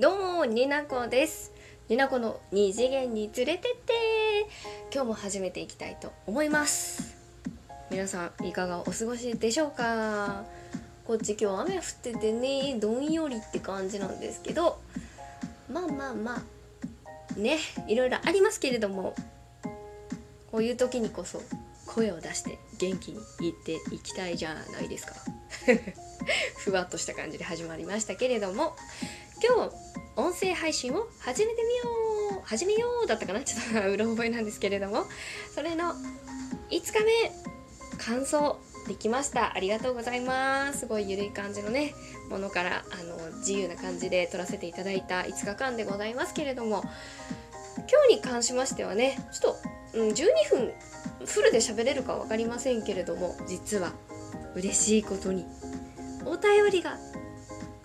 どうもになこです。になこの二次元に連れてって。今日も始めていきたいと思います。皆さんいかがお過ごしでしょうか？こっち今日雨降っててねどんよりって感じなんですけど。まあまあまあねいろいろありますけれども。こういう時にこそ声を出して元気に言っていきたいじゃないですか。ふわっとした感じで始まりましたけれども。今日音声配信を始めてみよう始めようだったかな？ちょっとうろ覚えなんですけれども。それの5日目感想できました。ありがとうございます。すごいゆるい感じのねものからあの自由な感じで撮らせていただいた5日間でございますけれども。今日に関しましてはねちょっと、うん、12分フルで喋れるか分かりませんけれども実は嬉しいことにお便りが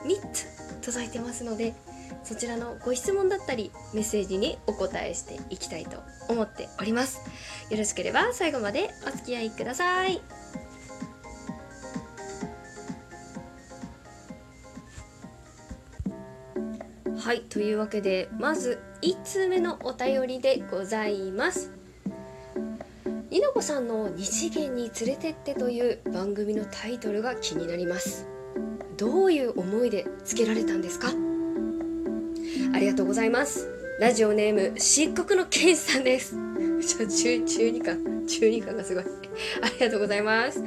3つ届いてますのでそちらのご質問だったりメッセージにお答えしていきたいと思っております。よろしければ最後までお付き合いください。はいというわけでまず1通目のお便りでございます。いのこさんの「二次元に連れてって」という番組のタイトルが気になります。どういう思いでつけられたんですか？ありがとうございます。ラジオネーム漆黒のケンさんです。ちょ中中二感中二感がすごい。ありがとうございます。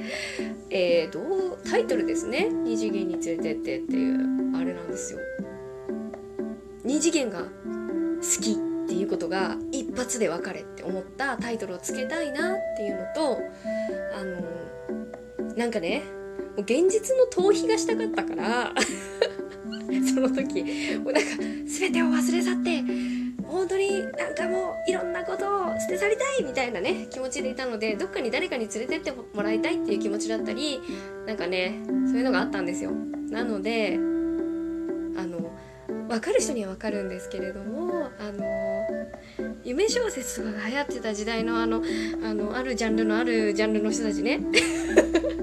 えー、どうタイトルですね。二次元に連れてってっていうあれなんですよ。二次元が好きっていうことが一発で分かれって思ったタイトルをつけたいなっていうのとあのなんかねもう現実の逃避がしたかったから その時もうなんか全てを忘れ去って本当になんかもういろんなことを捨て去りたいみたいなね気持ちでいたのでどっかに誰かに連れてってもらいたいっていう気持ちだったりなんかねそういうのがあったんですよ。なのであの分かる人には分かるんですけれどもあの夢小説とかが流行ってた時代のあのあのあるジャンルのあるジャンルの人たちね。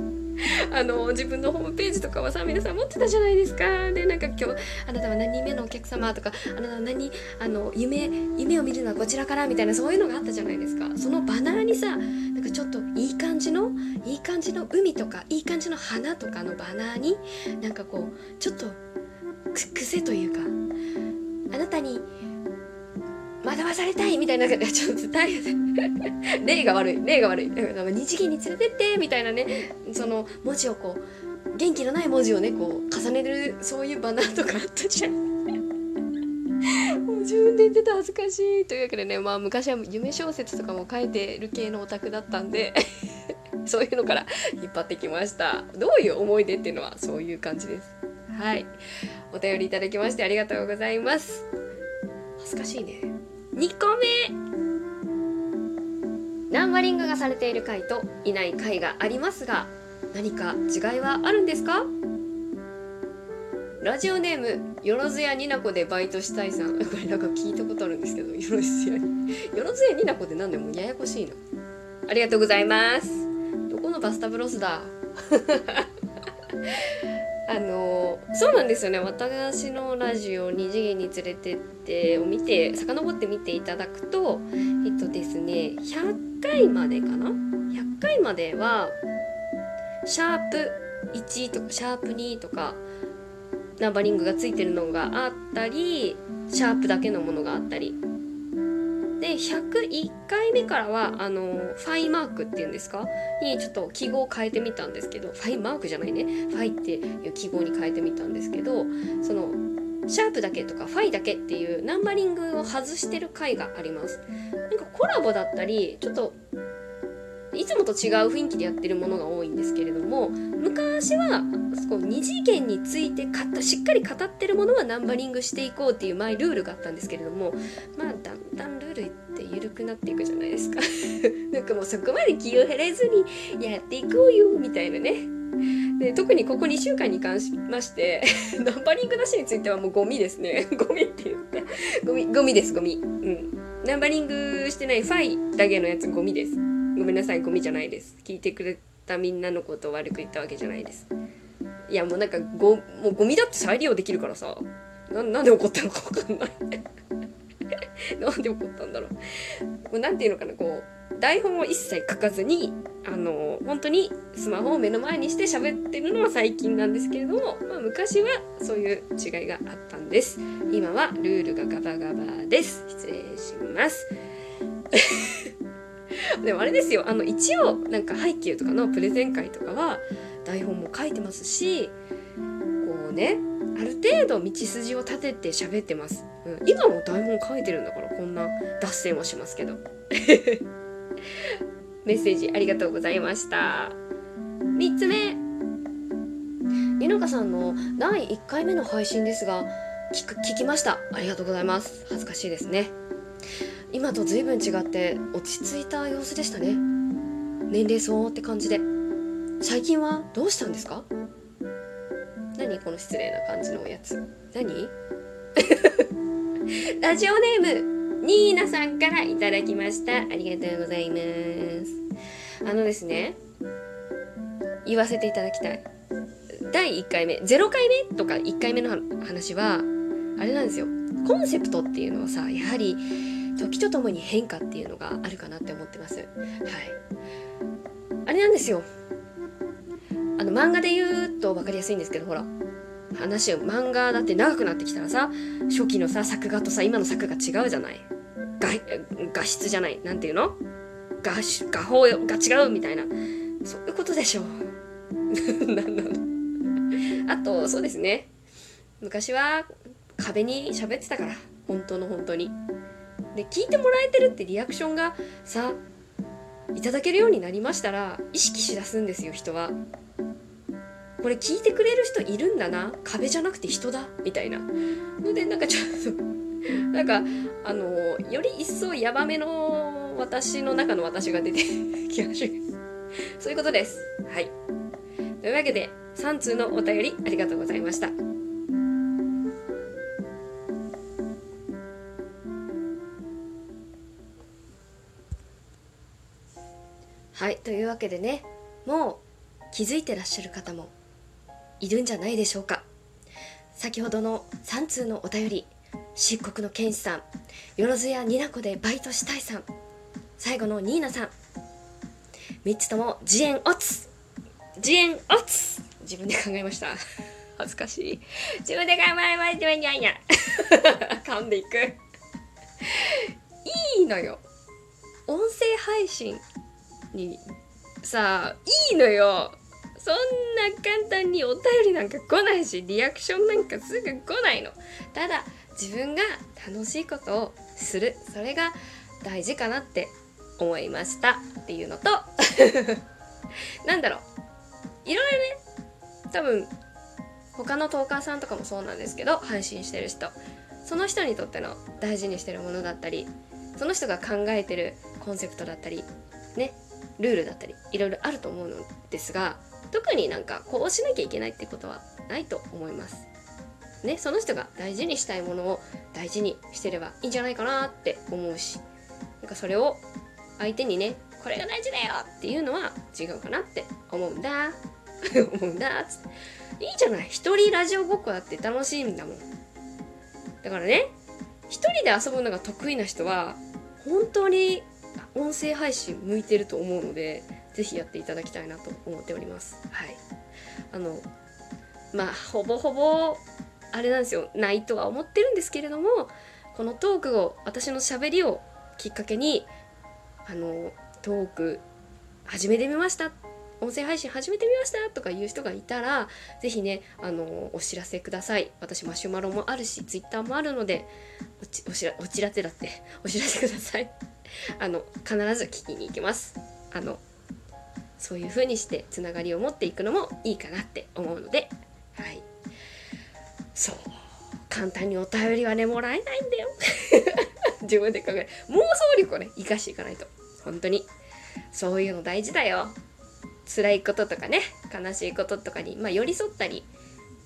あの自分のホームページとかはさ皆さん持ってたじゃないですか。でなんか今日あなたは何人目のお客様とかあなたは何あの夢夢を見るのはこちらからみたいなそういうのがあったじゃないですか。そのバナーにさなんかちょっといい感じのいい感じの海とかいい感じの花とかのバナーになんかこうちょっと癖というかあなたに惑わされたいみたいな ちょっと大変。例が悪い。例が悪い。二次元に連れてってみたいなね。その文字をこう元気のない文字をねこう重ねるそういうバナーとかあったじゃん。もう自分で言ってた恥ずかしい。というわけでねまあ昔は夢小説とかも書いてる系のオタクだったんで そういうのから引っ張ってきました。どういう思い出っていうのはそういう感じです。はい。お便りいただきましてありがとうございます。恥ずかしいね。2個目。ナンバリングがされている回といない回がありますが何か違いはあるんですかラジオネームよろずやになこでバイトしたいさんこれなんか聞いたことあるんですけどよろずやによろずやになこで何でもややこしいのありがとうございますどこのバスタブロスだあのそうなんですよね。私のラジオ「二次元に連れてって」を見て遡って見ていただくとえっとですね100回までかな？100回まではシャープ1とかシャープ2とかナンバリングがついてるのがあったりシャープだけのものがあったりで101回目からはあのファイマークっていうんですか？にちょっと記号を変えてみたんですけどファイマークじゃないね。ファイっていう記号に変えてみたんですけどそのシャープだけとかファイだけっていうナンバリングを外してる回があります。なんかコラボだったりちょっといつもと違う雰囲気でやってるものが多いんですけれども昔はこう二次元についてかったしっかり語ってるものはナンバリングしていこうっていうマイルールがあったんですけれどもまあだんだんルールって緩くなっていくじゃないですか。なんかもうそこまで気を減らずにやっていこうよみたいなね。で特にここ2週間に関しまして ナンバリングなしについてはもうゴミですね。ゴミって言ってゴミゴミですゴミ。うん。ナンバリングしてないファイだけのやつゴミです。ごめんなさいゴミじゃないです。聞いてくれたみんなのことを悪く言ったわけじゃないです。いやもうなんかごもうゴミだって再利用できるからさ。ななんで怒ったのか分かんない。なんで怒ったんだろう。こうなんていうのかなこう台本を一切書かずにあの本当にスマホを目の前にして喋ってるのは最近なんですけれども、まあ、昔はそういう違いがあったんです。今はルールがガバガバです。失礼します。でもあれですよあの一応なんか背景とかのプレゼン会とかは台本も書いてますしこうねある程度道筋を立てて喋ってます、うん、今も台本書いてるんだからこんな脱線はしますけど。メッセージありがとうございました。3つ目。りのかさんの第1回目の配信ですが聞く聞きました。ありがとうございます。恥ずかしいですね。今と随分違って落ち着いた様子でしたね。年齢相応って感じで。最近はどうしたんですか？何？この失礼な感じのやつ。何？ラジオネームニーナさんからいただきました。ありがとうございます。あのですね言わせていただきたい。第1回目0回目とか1回目の話はあれなんですよ。コンセプトっていうのはさやはり時とともに変化っていうのがあるかなって思ってます。はい。あれなんですよ。あの漫画で言うと分かりやすいんですけどほら話を漫画だって長くなってきたらさ初期のさ作画とさ今の作画違うじゃない。画質じゃない。なんていうの？画画法が違うみたいな。そういうことでしょう。なんなの。あとそうですね。昔は壁に喋ってたから。本当の本当に。で聞いてもらえてるってリアクションがさいただけるようになりましたら意識しだすんですよ人は。これ聞いてくれる人いるんだな。壁じゃなくて人だ。みたいな。のでなんかちょっと なんかあのより一層ヤバめの私の中の私が出て きましたそういうことです。はい。というわけで3通のお便りありがとうございました。はい。というわけでねもう気づいてらっしゃる方もいるんじゃないでしょうか。先ほどの3通のお便り漆黒の剣士さんよろずやになこでバイトしたいさん最後のニーナさん3つとも自演オツ自演オツ自分で考えました。恥ずかしい。自分で考えました。にゃにゃ噛んでいく。いいのよ。音声配信にさあいいのよ。そんな簡単にお便りなんか来ないしリアクションなんかすぐ来ないの。ただ自分が楽しいことをするそれが大事かなって思いましたっていうのと なんだろう。いろいろね多分他のトーカーさんとかもそうなんですけど配信してる人。その人にとっての大事にしてるものだったりその人が考えてるコンセプトだったりねルールだったりいろいろあると思うのですが特になんかこうしなきゃいけないってことはないと思います。ね、その人が大事にしたいものを大事にしてればいいんじゃないかなって思うしなんかそれを相手にねこれが大事だよっていうのは違うかなって思うんだ。思うんだ。っつっていいじゃない。一人ラジオごっこだって楽しいんだもん。だからね一人で遊ぶのが得意な人は本当に音声配信向いてると思うのでぜひやっていただきたいなと思っております。はい。あの、まあ、ほぼほぼ、あれなんですよ、ないとは思ってるんですけれども、このトークを、私のしゃべりをきっかけに、あの、トーク始めてみました。音声配信始めてみましたとかいう人がいたら、ぜひね、あの、お知らせください。私、マシュマロもあるし、ツイッターもあるので、おちおしらお知らせだって、お知らせください。あの、必ず聞きに行きます。あの、そういう風にしてつながりを持っていくのもいいかなって思うのではい。そう。簡単にお便りはねもらえないんだよ。自分で考え妄想力をね生かしていかないと。本当に。そういうの大事だよ。辛いこととかね悲しいこととかに、まあ、寄り添ったり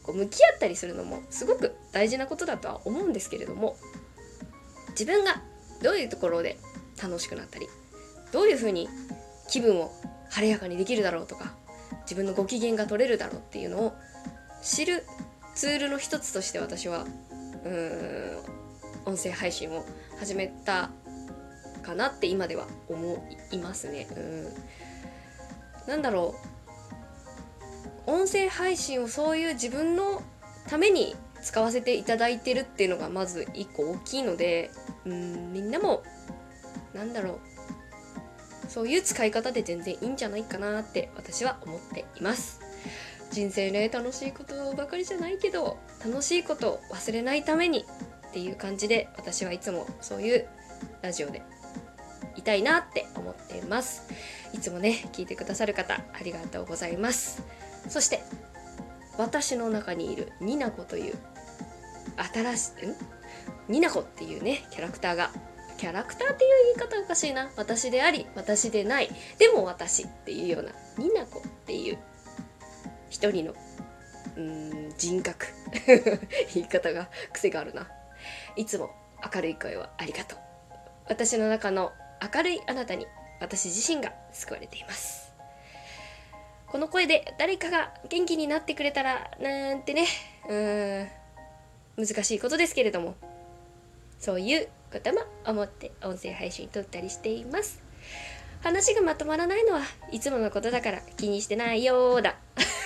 こう向き合ったりするのもすごく大事なことだとは思うんですけれども自分がどういうところで楽しくなったりどういうふうに気分を晴れやかにできるだろうとか自分のご機嫌が取れるだろうっていうのを知るツールの一つとして私はうーん音声配信を始めたかなって今では思いますね。うん。なんだろう。音声配信をそういう自分のために使わせていただいてるっていうのがまず一個大きいのでうんみんなもなんだろう。そういう使い方で全然いいんじゃないかなって私は思っています。人生ね楽しいことばかりじゃないけど楽しいことを忘れないためにっていう感じで私はいつもそういうラジオでいたいなって思っています。いつもね聞いてくださる方ありがとうございます。そして私の中にいるニナコという新しいん？ニナコっていうねキャラクターがキャラクターっていう言い方おかしいな。私であり私でない。でも私っていうようなニナコっていう一人のうーん人格。言い方が癖があるな。いつも明るい声をありがとう。私の中の明るいあなたに私自身が救われています。この声で誰かが元気になってくれたらなんてねうん難しいことですけれども。そういうことも思って音声配信撮ったりしています。話がまとまらないのはいつものことだから気にしてないようだ。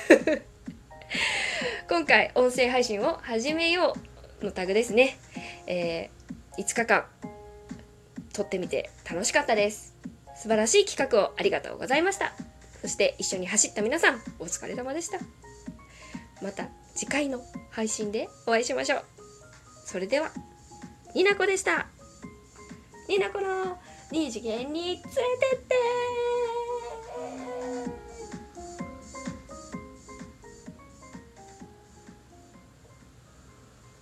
今回音声配信を始めようのタグですね、えー、5日間撮ってみて楽しかったです。素晴らしい企画をありがとうございました。そして一緒に走った皆さんお疲れ様でした。また次回の配信でお会いしましょう。それでは。になこでした。になこの二次元に連れてって。